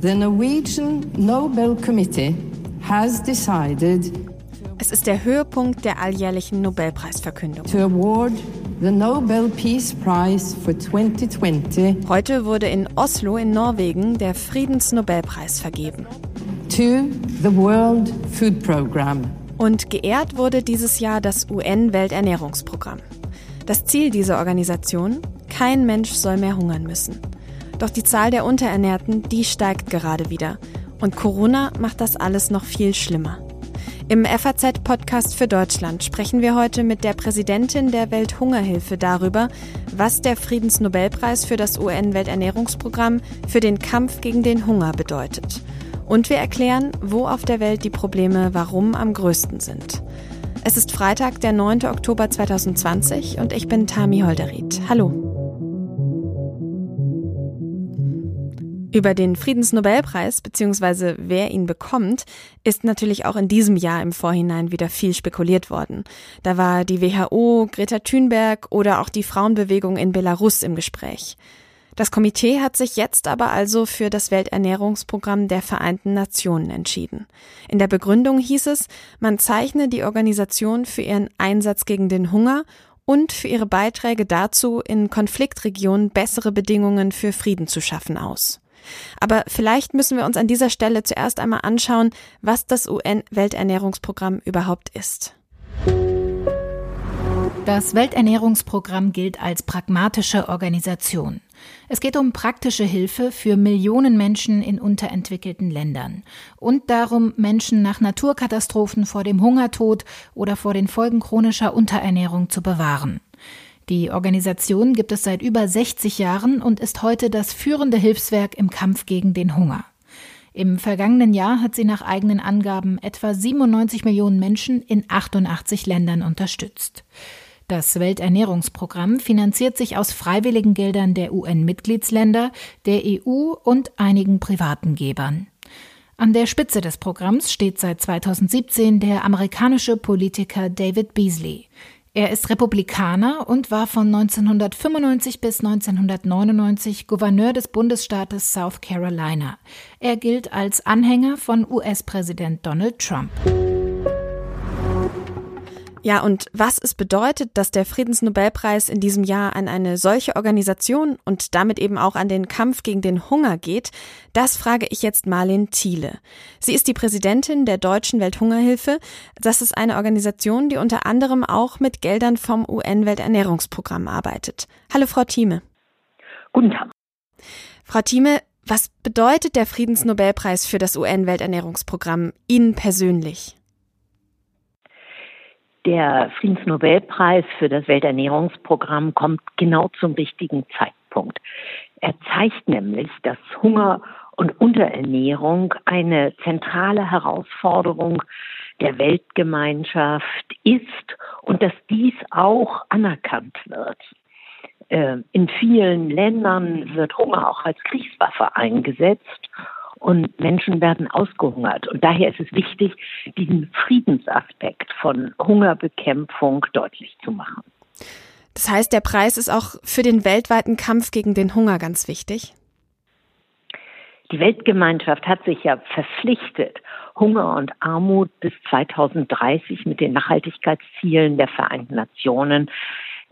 The Norwegian Nobel Committee has decided es ist der Höhepunkt der alljährlichen Nobelpreisverkündung. To award the Nobel Peace Prize for 2020. Heute wurde in Oslo in Norwegen der Friedensnobelpreis vergeben. To the World Food Program. Und geehrt wurde dieses Jahr das UN-Welternährungsprogramm. Das Ziel dieser Organisation? Kein Mensch soll mehr hungern müssen. Doch die Zahl der Unterernährten, die steigt gerade wieder. Und Corona macht das alles noch viel schlimmer. Im FAZ-Podcast für Deutschland sprechen wir heute mit der Präsidentin der Welthungerhilfe darüber, was der Friedensnobelpreis für das UN-Welternährungsprogramm für den Kampf gegen den Hunger bedeutet. Und wir erklären, wo auf der Welt die Probleme warum am größten sind. Es ist Freitag, der 9. Oktober 2020 und ich bin Tami Holderried. Hallo. Über den Friedensnobelpreis bzw. wer ihn bekommt, ist natürlich auch in diesem Jahr im Vorhinein wieder viel spekuliert worden. Da war die WHO, Greta Thunberg oder auch die Frauenbewegung in Belarus im Gespräch. Das Komitee hat sich jetzt aber also für das Welternährungsprogramm der Vereinten Nationen entschieden. In der Begründung hieß es, man zeichne die Organisation für ihren Einsatz gegen den Hunger und für ihre Beiträge dazu, in Konfliktregionen bessere Bedingungen für Frieden zu schaffen aus. Aber vielleicht müssen wir uns an dieser Stelle zuerst einmal anschauen, was das UN-Welternährungsprogramm überhaupt ist. Das Welternährungsprogramm gilt als pragmatische Organisation. Es geht um praktische Hilfe für Millionen Menschen in unterentwickelten Ländern und darum, Menschen nach Naturkatastrophen vor dem Hungertod oder vor den Folgen chronischer Unterernährung zu bewahren. Die Organisation gibt es seit über 60 Jahren und ist heute das führende Hilfswerk im Kampf gegen den Hunger. Im vergangenen Jahr hat sie nach eigenen Angaben etwa 97 Millionen Menschen in 88 Ländern unterstützt. Das Welternährungsprogramm finanziert sich aus freiwilligen Geldern der UN-Mitgliedsländer, der EU und einigen privaten Gebern. An der Spitze des Programms steht seit 2017 der amerikanische Politiker David Beasley. Er ist Republikaner und war von 1995 bis 1999 Gouverneur des Bundesstaates South Carolina. Er gilt als Anhänger von US-Präsident Donald Trump. Ja, und was es bedeutet, dass der Friedensnobelpreis in diesem Jahr an eine solche Organisation und damit eben auch an den Kampf gegen den Hunger geht, das frage ich jetzt Marlene Thiele. Sie ist die Präsidentin der Deutschen Welthungerhilfe. Das ist eine Organisation, die unter anderem auch mit Geldern vom UN-Welternährungsprogramm arbeitet. Hallo, Frau Thieme. Guten Tag. Frau Thieme, was bedeutet der Friedensnobelpreis für das UN-Welternährungsprogramm Ihnen persönlich? Der Friedensnobelpreis für das Welternährungsprogramm kommt genau zum richtigen Zeitpunkt. Er zeigt nämlich, dass Hunger und Unterernährung eine zentrale Herausforderung der Weltgemeinschaft ist und dass dies auch anerkannt wird. Äh, in vielen Ländern wird Hunger auch als Kriegswaffe eingesetzt und Menschen werden ausgehungert. Und daher ist es wichtig, diesen Friedensaspekt von Hungerbekämpfung deutlich zu machen. Das heißt, der Preis ist auch für den weltweiten Kampf gegen den Hunger ganz wichtig? Die Weltgemeinschaft hat sich ja verpflichtet, Hunger und Armut bis 2030 mit den Nachhaltigkeitszielen der Vereinten Nationen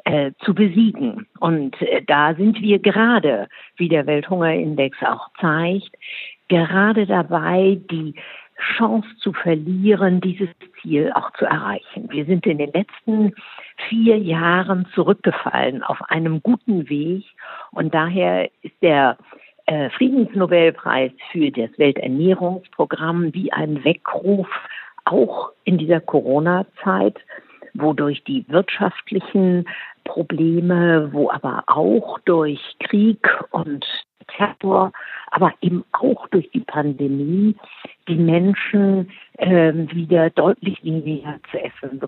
äh, zu besiegen. Und äh, da sind wir gerade, wie der Welthungerindex auch zeigt, gerade dabei, die Chance zu verlieren, dieses Ziel auch zu erreichen. Wir sind in den letzten vier Jahren zurückgefallen auf einem guten Weg und daher ist der äh, Friedensnobelpreis für das Welternährungsprogramm wie ein Weckruf auch in dieser Corona-Zeit, wodurch die wirtschaftlichen Probleme, wo aber auch durch Krieg und Terror, aber eben auch durch die Pandemie die Menschen äh, wieder deutlich weniger zu essen.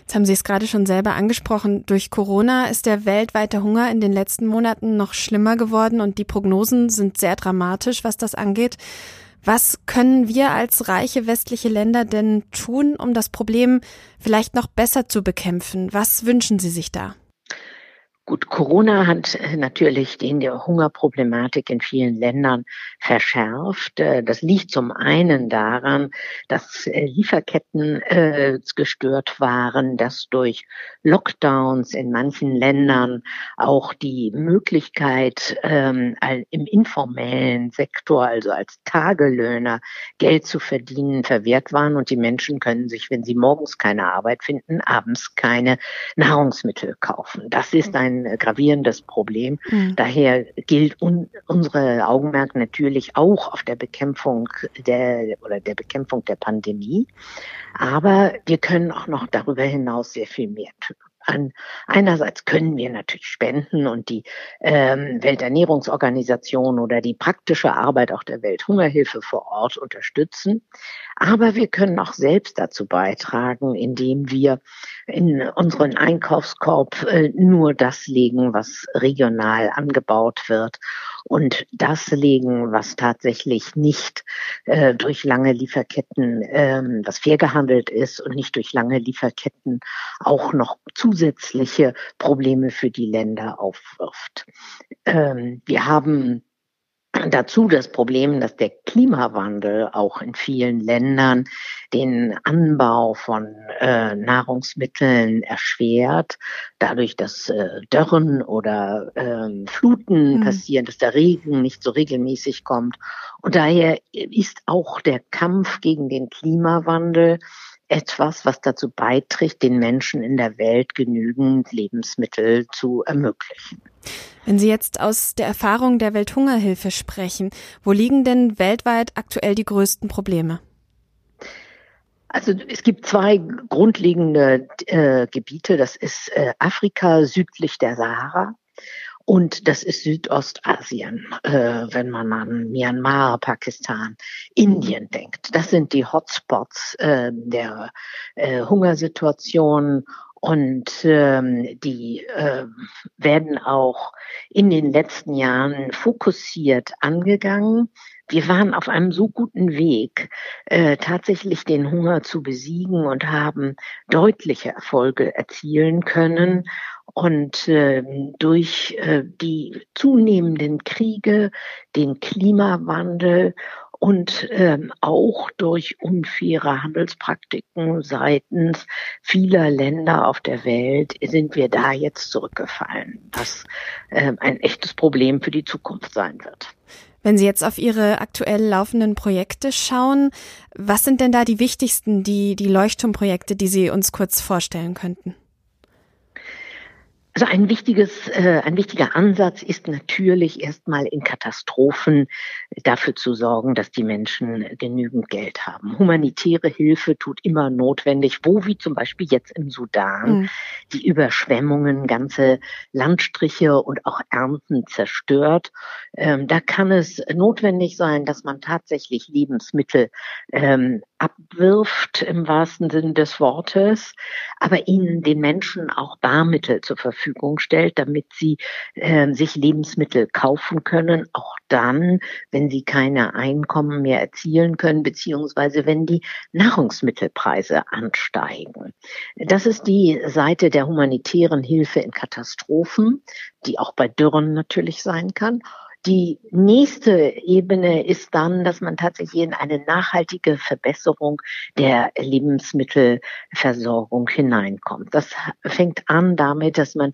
Jetzt haben Sie es gerade schon selber angesprochen. Durch Corona ist der weltweite Hunger in den letzten Monaten noch schlimmer geworden und die Prognosen sind sehr dramatisch, was das angeht. Was können wir als reiche westliche Länder denn tun, um das Problem vielleicht noch besser zu bekämpfen? Was wünschen Sie sich da? Gut, Corona hat äh, natürlich die Hungerproblematik in vielen Ländern verschärft. Äh, das liegt zum einen daran, dass äh, Lieferketten gestört waren, dass durch Lockdowns in manchen Ländern auch die Möglichkeit ähm, im informellen Sektor, also als Tagelöhner, Geld zu verdienen, verwehrt waren und die Menschen können sich, wenn sie morgens keine Arbeit finden, abends keine Nahrungsmittel kaufen. Das ist ein ein gravierendes Problem. Mhm. Daher gilt un unsere Augenmerk natürlich auch auf der Bekämpfung der oder der Bekämpfung der Pandemie. Aber wir können auch noch darüber hinaus sehr viel mehr tun an. Einerseits können wir natürlich spenden und die ähm, Welternährungsorganisation oder die praktische Arbeit auch der Welthungerhilfe vor Ort unterstützen. Aber wir können auch selbst dazu beitragen, indem wir in unseren Einkaufskorb äh, nur das legen, was regional angebaut wird und das legen, was tatsächlich nicht äh, durch lange Lieferketten, äh, was fair gehandelt ist und nicht durch lange Lieferketten auch noch zusätzliche Probleme für die Länder aufwirft. Ähm, wir haben Dazu das Problem, dass der Klimawandel auch in vielen Ländern den Anbau von äh, Nahrungsmitteln erschwert, dadurch, dass äh, Dörren oder äh, Fluten mhm. passieren, dass der Regen nicht so regelmäßig kommt. Und daher ist auch der Kampf gegen den Klimawandel etwas, was dazu beiträgt, den Menschen in der Welt genügend Lebensmittel zu ermöglichen. Wenn Sie jetzt aus der Erfahrung der Welthungerhilfe sprechen, wo liegen denn weltweit aktuell die größten Probleme? Also es gibt zwei grundlegende äh, Gebiete. Das ist äh, Afrika südlich der Sahara und das ist Südostasien, äh, wenn man an Myanmar, Pakistan, Indien denkt. Das sind die Hotspots äh, der äh, Hungersituation und ähm, die äh, werden auch in den letzten Jahren fokussiert angegangen. Wir waren auf einem so guten Weg, äh, tatsächlich den Hunger zu besiegen und haben deutliche Erfolge erzielen können. Und äh, durch äh, die zunehmenden Kriege, den Klimawandel und ähm, auch durch unfaire Handelspraktiken seitens vieler Länder auf der Welt sind wir da jetzt zurückgefallen, was äh, ein echtes Problem für die Zukunft sein wird. Wenn Sie jetzt auf Ihre aktuell laufenden Projekte schauen, was sind denn da die wichtigsten, die, die Leuchtturmprojekte, die Sie uns kurz vorstellen könnten? Also ein wichtiges, äh, ein wichtiger Ansatz ist natürlich erstmal in Katastrophen dafür zu sorgen, dass die Menschen genügend Geld haben. Humanitäre Hilfe tut immer notwendig, wo wie zum Beispiel jetzt im Sudan mhm. die Überschwemmungen ganze Landstriche und auch Ernten zerstört. Ähm, da kann es notwendig sein, dass man tatsächlich Lebensmittel ähm, abwirft im wahrsten Sinn des Wortes, aber ihnen den Menschen auch Barmittel zur Verfügung stellt, damit sie äh, sich Lebensmittel kaufen können, auch dann, wenn sie keine Einkommen mehr erzielen können, beziehungsweise wenn die Nahrungsmittelpreise ansteigen. Das ist die Seite der humanitären Hilfe in Katastrophen, die auch bei Dürren natürlich sein kann. Die nächste Ebene ist dann, dass man tatsächlich in eine nachhaltige Verbesserung der Lebensmittelversorgung hineinkommt. Das fängt an damit, dass man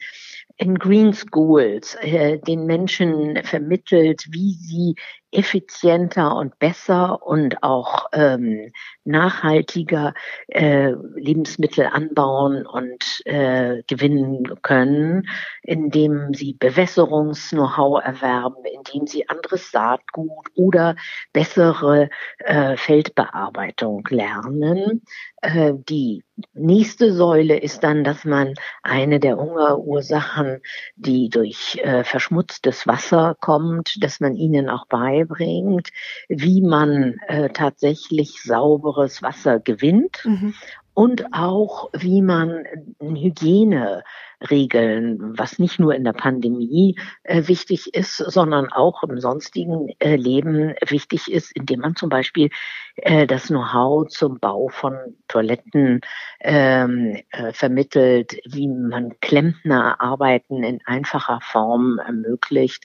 in Green Schools äh, den Menschen vermittelt, wie sie effizienter und besser und auch ähm, nachhaltiger äh, Lebensmittel anbauen und äh, gewinnen können, indem sie Bewässerungs-Know-how erwerben, indem sie anderes Saatgut oder bessere äh, Feldbearbeitung lernen. Äh, die nächste Säule ist dann, dass man eine der Hungerursachen, die durch äh, verschmutztes Wasser kommt, dass man ihnen auch beibringt, wie man äh, tatsächlich sauberes Wasser gewinnt. Mhm und auch, wie man Hygiene Regeln, was nicht nur in der Pandemie äh, wichtig ist, sondern auch im sonstigen äh, Leben wichtig ist, indem man zum Beispiel äh, das Know-how zum Bau von Toiletten ähm, äh, vermittelt, wie man Klempnerarbeiten in einfacher Form ermöglicht,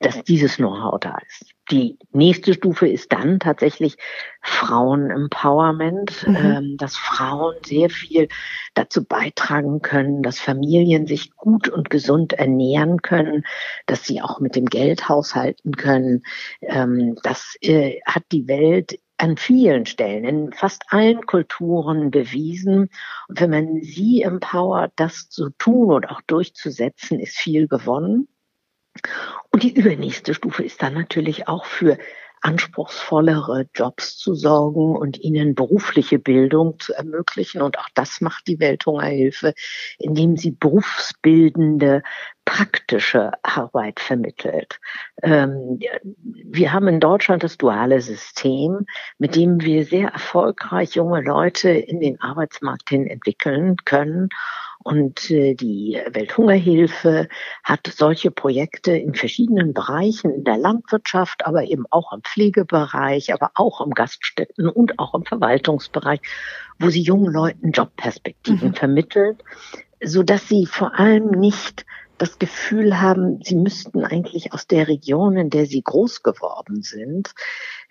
dass dieses Know-how da ist. Die nächste Stufe ist dann tatsächlich Frauen-Empowerment, mhm. ähm, dass Frauen sehr viel dazu beitragen können, dass Familien sich gut und gesund ernähren können, dass sie auch mit dem Geld haushalten können. Ähm, das äh, hat die Welt an vielen Stellen, in fast allen Kulturen bewiesen. Und wenn man sie empowert, das zu tun und auch durchzusetzen, ist viel gewonnen. Und die übernächste Stufe ist dann natürlich auch für anspruchsvollere Jobs zu sorgen und ihnen berufliche Bildung zu ermöglichen. Und auch das macht die Welthungerhilfe, indem sie berufsbildende, praktische Arbeit vermittelt. Ähm, wir haben in Deutschland das duale System, mit dem wir sehr erfolgreich junge Leute in den Arbeitsmarkt hin entwickeln können. Und äh, die Welthungerhilfe hat solche Projekte in verschiedenen Bereichen, in der Landwirtschaft, aber eben auch im Pflegebereich, aber auch im Gaststätten und auch im Verwaltungsbereich, wo sie jungen Leuten Jobperspektiven mhm. vermittelt, so dass sie vor allem nicht das Gefühl haben, sie müssten eigentlich aus der Region, in der sie groß geworden sind,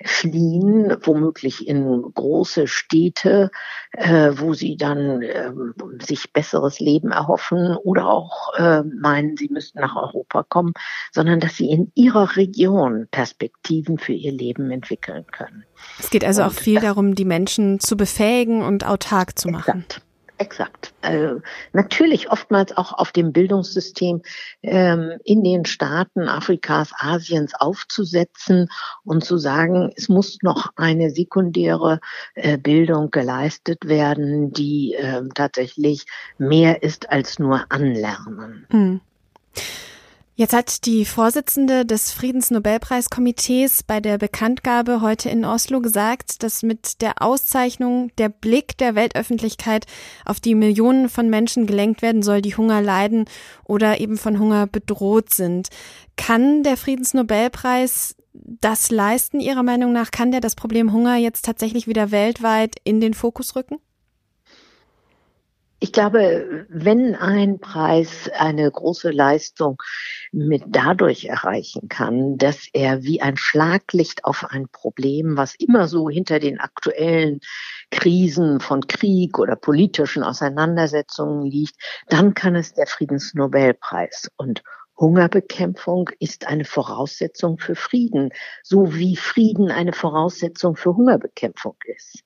fliehen, womöglich in große Städte, äh, wo sie dann äh, sich besseres Leben erhoffen oder auch äh, meinen, sie müssten nach Europa kommen, sondern dass sie in ihrer Region Perspektiven für ihr Leben entwickeln können. Es geht also und auch viel darum, die Menschen zu befähigen und autark zu machen. Exakt. Exakt. Also natürlich oftmals auch auf dem Bildungssystem ähm, in den Staaten Afrikas, Asiens aufzusetzen und zu sagen, es muss noch eine sekundäre äh, Bildung geleistet werden, die äh, tatsächlich mehr ist als nur Anlernen. Mhm. Jetzt hat die Vorsitzende des Friedensnobelpreiskomitees bei der Bekanntgabe heute in Oslo gesagt, dass mit der Auszeichnung der Blick der Weltöffentlichkeit auf die Millionen von Menschen gelenkt werden soll, die Hunger leiden oder eben von Hunger bedroht sind. Kann der Friedensnobelpreis das leisten, Ihrer Meinung nach? Kann der das Problem Hunger jetzt tatsächlich wieder weltweit in den Fokus rücken? Ich glaube, wenn ein Preis eine große Leistung mit dadurch erreichen kann, dass er wie ein Schlaglicht auf ein Problem, was immer so hinter den aktuellen Krisen von Krieg oder politischen Auseinandersetzungen liegt, dann kann es der Friedensnobelpreis. Und Hungerbekämpfung ist eine Voraussetzung für Frieden, so wie Frieden eine Voraussetzung für Hungerbekämpfung ist.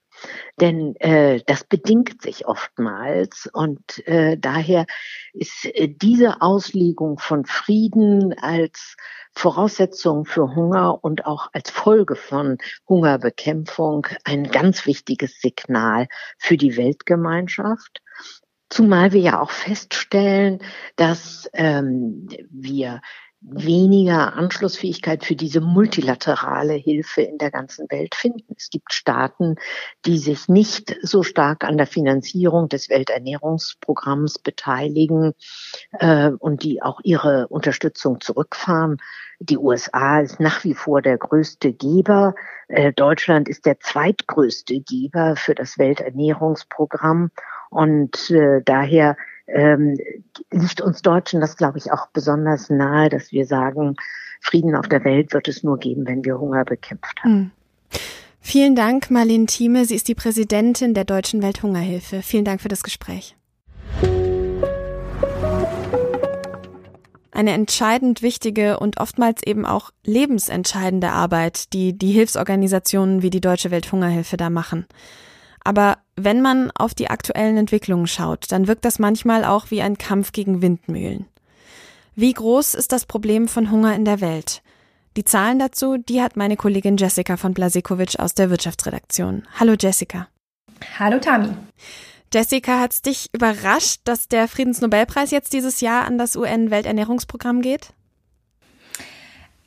Denn äh, das bedingt sich oftmals und äh, daher ist äh, diese Auslegung von Frieden als Voraussetzung für Hunger und auch als Folge von Hungerbekämpfung ein ganz wichtiges Signal für die Weltgemeinschaft. Zumal wir ja auch feststellen, dass ähm, wir weniger Anschlussfähigkeit für diese multilaterale Hilfe in der ganzen Welt finden. Es gibt Staaten, die sich nicht so stark an der Finanzierung des Welternährungsprogramms beteiligen äh, und die auch ihre Unterstützung zurückfahren. Die USA ist nach wie vor der größte Geber. Äh, Deutschland ist der zweitgrößte Geber für das Welternährungsprogramm. Und äh, daher ähm, liegt uns Deutschen das, glaube ich, auch besonders nahe, dass wir sagen, Frieden auf der Welt wird es nur geben, wenn wir Hunger bekämpft haben. Mhm. Vielen Dank, Marlene Thieme. Sie ist die Präsidentin der Deutschen Welthungerhilfe. Vielen Dank für das Gespräch. Eine entscheidend wichtige und oftmals eben auch lebensentscheidende Arbeit, die die Hilfsorganisationen wie die Deutsche Welthungerhilfe da machen. Aber wenn man auf die aktuellen Entwicklungen schaut, dann wirkt das manchmal auch wie ein Kampf gegen Windmühlen. Wie groß ist das Problem von Hunger in der Welt? Die Zahlen dazu, die hat meine Kollegin Jessica von Blasekovic aus der Wirtschaftsredaktion. Hallo Jessica. Hallo Tami. Jessica, hat es dich überrascht, dass der Friedensnobelpreis jetzt dieses Jahr an das UN-Welternährungsprogramm geht?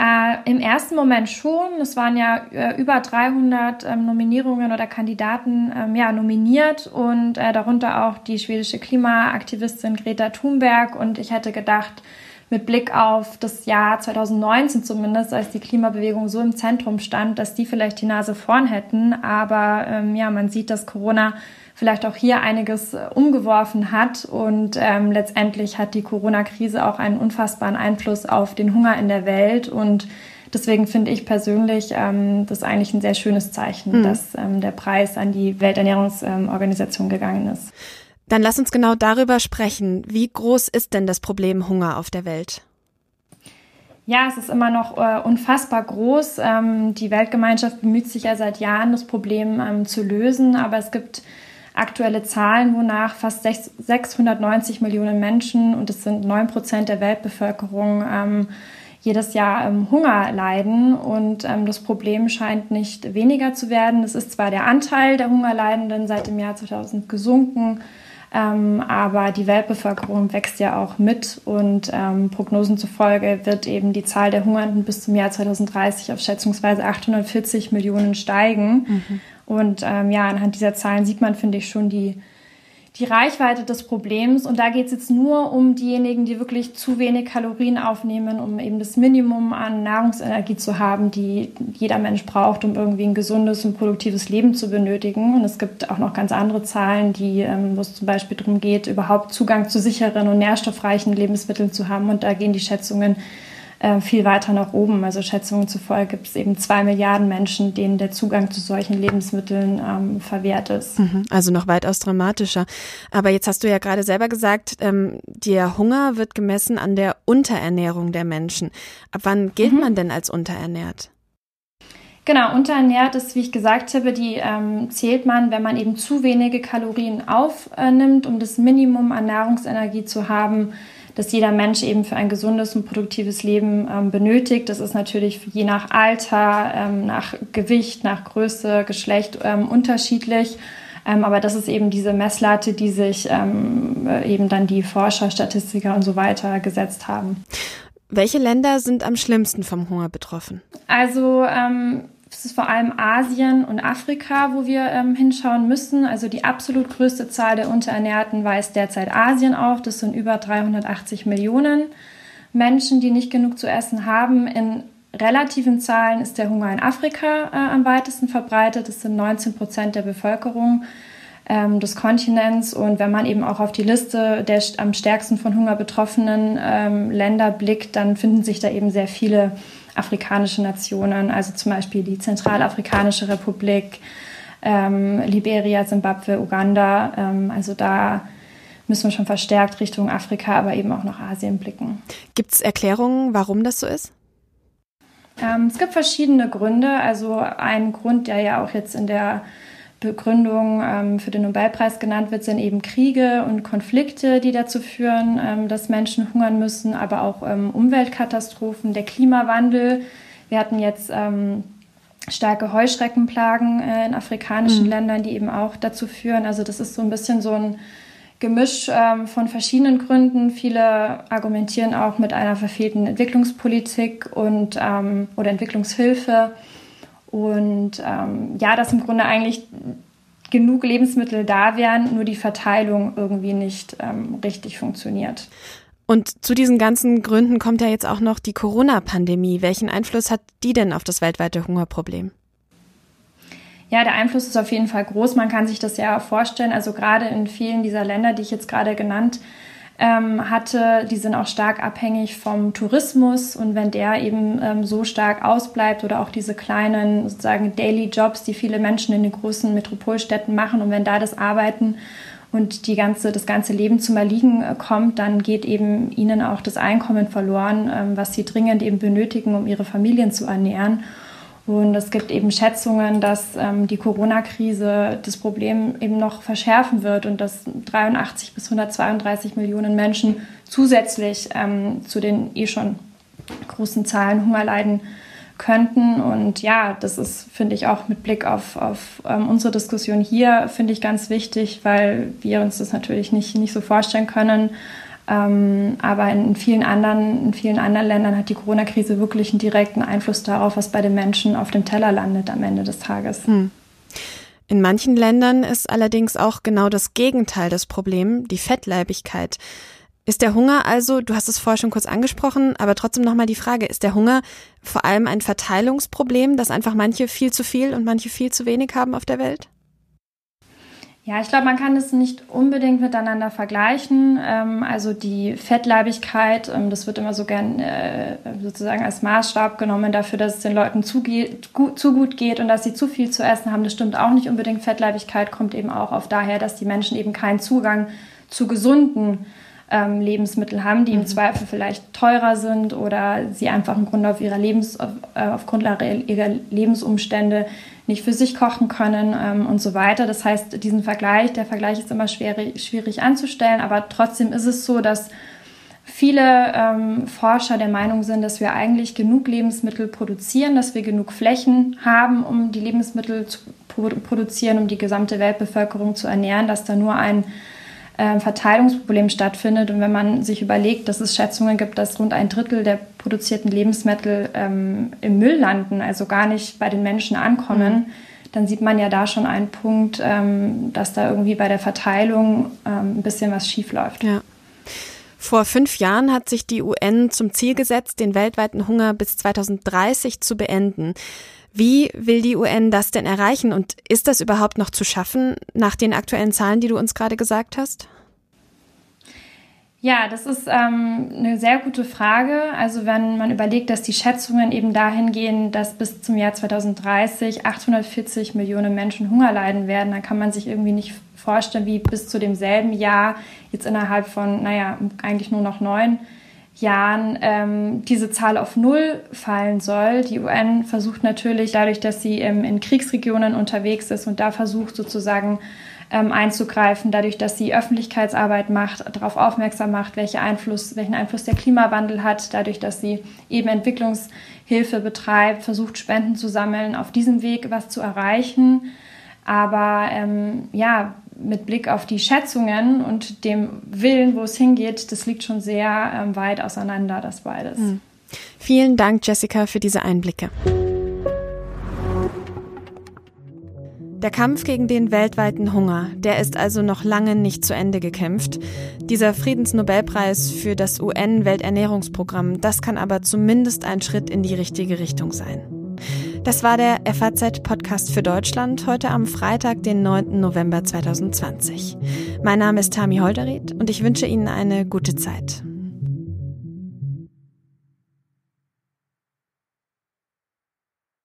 Äh, Im ersten Moment schon. Es waren ja äh, über 300 ähm, Nominierungen oder Kandidaten ähm, ja, nominiert und äh, darunter auch die schwedische Klimaaktivistin Greta Thunberg. Und ich hätte gedacht, mit Blick auf das Jahr 2019 zumindest, als die Klimabewegung so im Zentrum stand, dass die vielleicht die Nase vorn hätten. Aber ähm, ja, man sieht, dass Corona vielleicht auch hier einiges äh, umgeworfen hat. Und ähm, letztendlich hat die Corona-Krise auch einen unfassbaren Einfluss auf den Hunger in der Welt. Und deswegen finde ich persönlich ähm, das eigentlich ein sehr schönes Zeichen, mhm. dass ähm, der Preis an die Welternährungsorganisation gegangen ist. Dann lass uns genau darüber sprechen. Wie groß ist denn das Problem Hunger auf der Welt? Ja, es ist immer noch äh, unfassbar groß. Ähm, die Weltgemeinschaft bemüht sich ja seit Jahren, das Problem ähm, zu lösen, aber es gibt aktuelle Zahlen, wonach fast 690 Millionen Menschen, und das sind 9 Prozent der Weltbevölkerung, ähm, jedes Jahr ähm, Hunger leiden. Und ähm, das Problem scheint nicht weniger zu werden. Es ist zwar der Anteil der Hungerleidenden seit dem Jahr 2000 gesunken, ähm, aber die Weltbevölkerung wächst ja auch mit und ähm, Prognosen zufolge wird eben die Zahl der Hungernden bis zum Jahr 2030 auf schätzungsweise 840 Millionen steigen. Mhm. Und ähm, ja, anhand dieser Zahlen sieht man, finde ich, schon die, die Reichweite des Problems. Und da geht es jetzt nur um diejenigen, die wirklich zu wenig Kalorien aufnehmen, um eben das Minimum an Nahrungsenergie zu haben, die jeder Mensch braucht, um irgendwie ein gesundes und produktives Leben zu benötigen. Und es gibt auch noch ganz andere Zahlen, die, ähm, wo es zum Beispiel darum geht, überhaupt Zugang zu sicheren und nährstoffreichen Lebensmitteln zu haben. Und da gehen die Schätzungen äh, viel weiter nach oben. Also Schätzungen zufolge gibt es eben zwei Milliarden Menschen, denen der Zugang zu solchen Lebensmitteln ähm, verwehrt ist. Mhm, also noch weitaus dramatischer. Aber jetzt hast du ja gerade selber gesagt, ähm, der Hunger wird gemessen an der Unterernährung der Menschen. Ab wann gilt mhm. man denn als unterernährt? Genau, unterernährt ist, wie ich gesagt habe, die ähm, zählt man, wenn man eben zu wenige Kalorien aufnimmt, um das Minimum an Nahrungsenergie zu haben, das jeder Mensch eben für ein gesundes und produktives Leben ähm, benötigt. Das ist natürlich je nach Alter, ähm, nach Gewicht, nach Größe, Geschlecht ähm, unterschiedlich. Ähm, aber das ist eben diese Messlatte, die sich ähm, äh, eben dann die Forscher, Statistiker und so weiter gesetzt haben. Welche Länder sind am schlimmsten vom Hunger betroffen? Also ähm, es ist vor allem Asien und Afrika, wo wir ähm, hinschauen müssen. Also die absolut größte Zahl der Unterernährten weist derzeit Asien auf. Das sind über 380 Millionen Menschen, die nicht genug zu essen haben. In relativen Zahlen ist der Hunger in Afrika äh, am weitesten verbreitet. Das sind 19 Prozent der Bevölkerung ähm, des Kontinents. Und wenn man eben auch auf die Liste der am stärksten von Hunger betroffenen ähm, Länder blickt, dann finden sich da eben sehr viele afrikanische Nationen, also zum Beispiel die Zentralafrikanische Republik, ähm, Liberia, Simbabwe, Uganda. Ähm, also da müssen wir schon verstärkt Richtung Afrika, aber eben auch nach Asien blicken. Gibt es Erklärungen, warum das so ist? Ähm, es gibt verschiedene Gründe. Also ein Grund, der ja auch jetzt in der Begründung ähm, für den Nobelpreis genannt wird, sind eben Kriege und Konflikte, die dazu führen, ähm, dass Menschen hungern müssen, aber auch ähm, Umweltkatastrophen, der Klimawandel. Wir hatten jetzt ähm, starke Heuschreckenplagen äh, in afrikanischen mhm. Ländern, die eben auch dazu führen. Also das ist so ein bisschen so ein Gemisch ähm, von verschiedenen Gründen. Viele argumentieren auch mit einer verfehlten Entwicklungspolitik und ähm, oder Entwicklungshilfe. Und ähm, ja, dass im Grunde eigentlich genug Lebensmittel da wären, nur die Verteilung irgendwie nicht ähm, richtig funktioniert. Und zu diesen ganzen Gründen kommt ja jetzt auch noch die Corona-Pandemie. Welchen Einfluss hat die denn auf das weltweite Hungerproblem? Ja, der Einfluss ist auf jeden Fall groß. Man kann sich das ja vorstellen. Also gerade in vielen dieser Länder, die ich jetzt gerade genannt habe, ähm, hatte, die sind auch stark abhängig vom Tourismus und wenn der eben ähm, so stark ausbleibt oder auch diese kleinen sozusagen Daily Jobs, die viele Menschen in den großen Metropolstädten machen und wenn da das Arbeiten und die ganze, das ganze Leben zum Erliegen äh, kommt, dann geht eben ihnen auch das Einkommen verloren, ähm, was sie dringend eben benötigen, um ihre Familien zu ernähren. Und es gibt eben Schätzungen, dass ähm, die Corona-Krise das Problem eben noch verschärfen wird und dass 83 bis 132 Millionen Menschen zusätzlich ähm, zu den eh schon großen Zahlen Hunger leiden könnten. Und ja, das ist, finde ich, auch mit Blick auf, auf ähm, unsere Diskussion hier, finde ich ganz wichtig, weil wir uns das natürlich nicht, nicht so vorstellen können. Ähm, aber in vielen, anderen, in vielen anderen Ländern hat die Corona-Krise wirklich einen direkten Einfluss darauf, was bei den Menschen auf dem Teller landet am Ende des Tages. Hm. In manchen Ländern ist allerdings auch genau das Gegenteil das Problem, die Fettleibigkeit. Ist der Hunger also, du hast es vorher schon kurz angesprochen, aber trotzdem nochmal die Frage, ist der Hunger vor allem ein Verteilungsproblem, dass einfach manche viel zu viel und manche viel zu wenig haben auf der Welt? Ja, ich glaube, man kann es nicht unbedingt miteinander vergleichen. Ähm, also die Fettleibigkeit, ähm, das wird immer so gern äh, sozusagen als Maßstab genommen dafür, dass es den Leuten zu, gut, zu gut geht und dass sie zu viel zu essen haben. Das stimmt auch nicht unbedingt. Fettleibigkeit kommt eben auch auf daher, dass die Menschen eben keinen Zugang zu gesunden ähm, Lebensmittel haben, die im mhm. Zweifel vielleicht teurer sind oder sie einfach im Grunde auf ihrer Lebens, auf, äh, auf Grundlage ihrer Lebensumstände nicht für sich kochen können ähm, und so weiter. Das heißt, diesen Vergleich, der Vergleich ist immer schwer, schwierig anzustellen, aber trotzdem ist es so, dass viele ähm, Forscher der Meinung sind, dass wir eigentlich genug Lebensmittel produzieren, dass wir genug Flächen haben, um die Lebensmittel zu produzieren, um die gesamte Weltbevölkerung zu ernähren, dass da nur ein äh, Verteilungsproblem stattfindet. Und wenn man sich überlegt, dass es Schätzungen gibt, dass rund ein Drittel der produzierten Lebensmittel ähm, im Müll landen, also gar nicht bei den Menschen ankommen, mhm. dann sieht man ja da schon einen Punkt, ähm, dass da irgendwie bei der Verteilung ähm, ein bisschen was schief läuft. Ja. Vor fünf Jahren hat sich die UN zum Ziel gesetzt, den weltweiten Hunger bis 2030 zu beenden. Wie will die UN das denn erreichen und ist das überhaupt noch zu schaffen nach den aktuellen Zahlen, die du uns gerade gesagt hast? Ja, das ist ähm, eine sehr gute Frage. Also wenn man überlegt, dass die Schätzungen eben dahin gehen, dass bis zum Jahr 2030 840 Millionen Menschen Hunger leiden werden, dann kann man sich irgendwie nicht vorstellen, wie bis zu demselben Jahr jetzt innerhalb von, naja, eigentlich nur noch neun Jahren ähm, diese Zahl auf Null fallen soll. Die UN versucht natürlich dadurch, dass sie ähm, in Kriegsregionen unterwegs ist und da versucht sozusagen ähm, einzugreifen, dadurch, dass sie Öffentlichkeitsarbeit macht, darauf aufmerksam macht, welche Einfluss, welchen Einfluss der Klimawandel hat, dadurch, dass sie eben Entwicklungshilfe betreibt, versucht Spenden zu sammeln, auf diesem Weg was zu erreichen. Aber ähm, ja, mit Blick auf die Schätzungen und dem Willen, wo es hingeht, das liegt schon sehr ähm, weit auseinander, das beides. Mhm. Vielen Dank, Jessica, für diese Einblicke. Der Kampf gegen den weltweiten Hunger, der ist also noch lange nicht zu Ende gekämpft. Dieser Friedensnobelpreis für das UN-Welternährungsprogramm, das kann aber zumindest ein Schritt in die richtige Richtung sein. Das war der FAZ-Podcast für Deutschland heute am Freitag, den 9. November 2020. Mein Name ist Tami Holderried und ich wünsche Ihnen eine gute Zeit.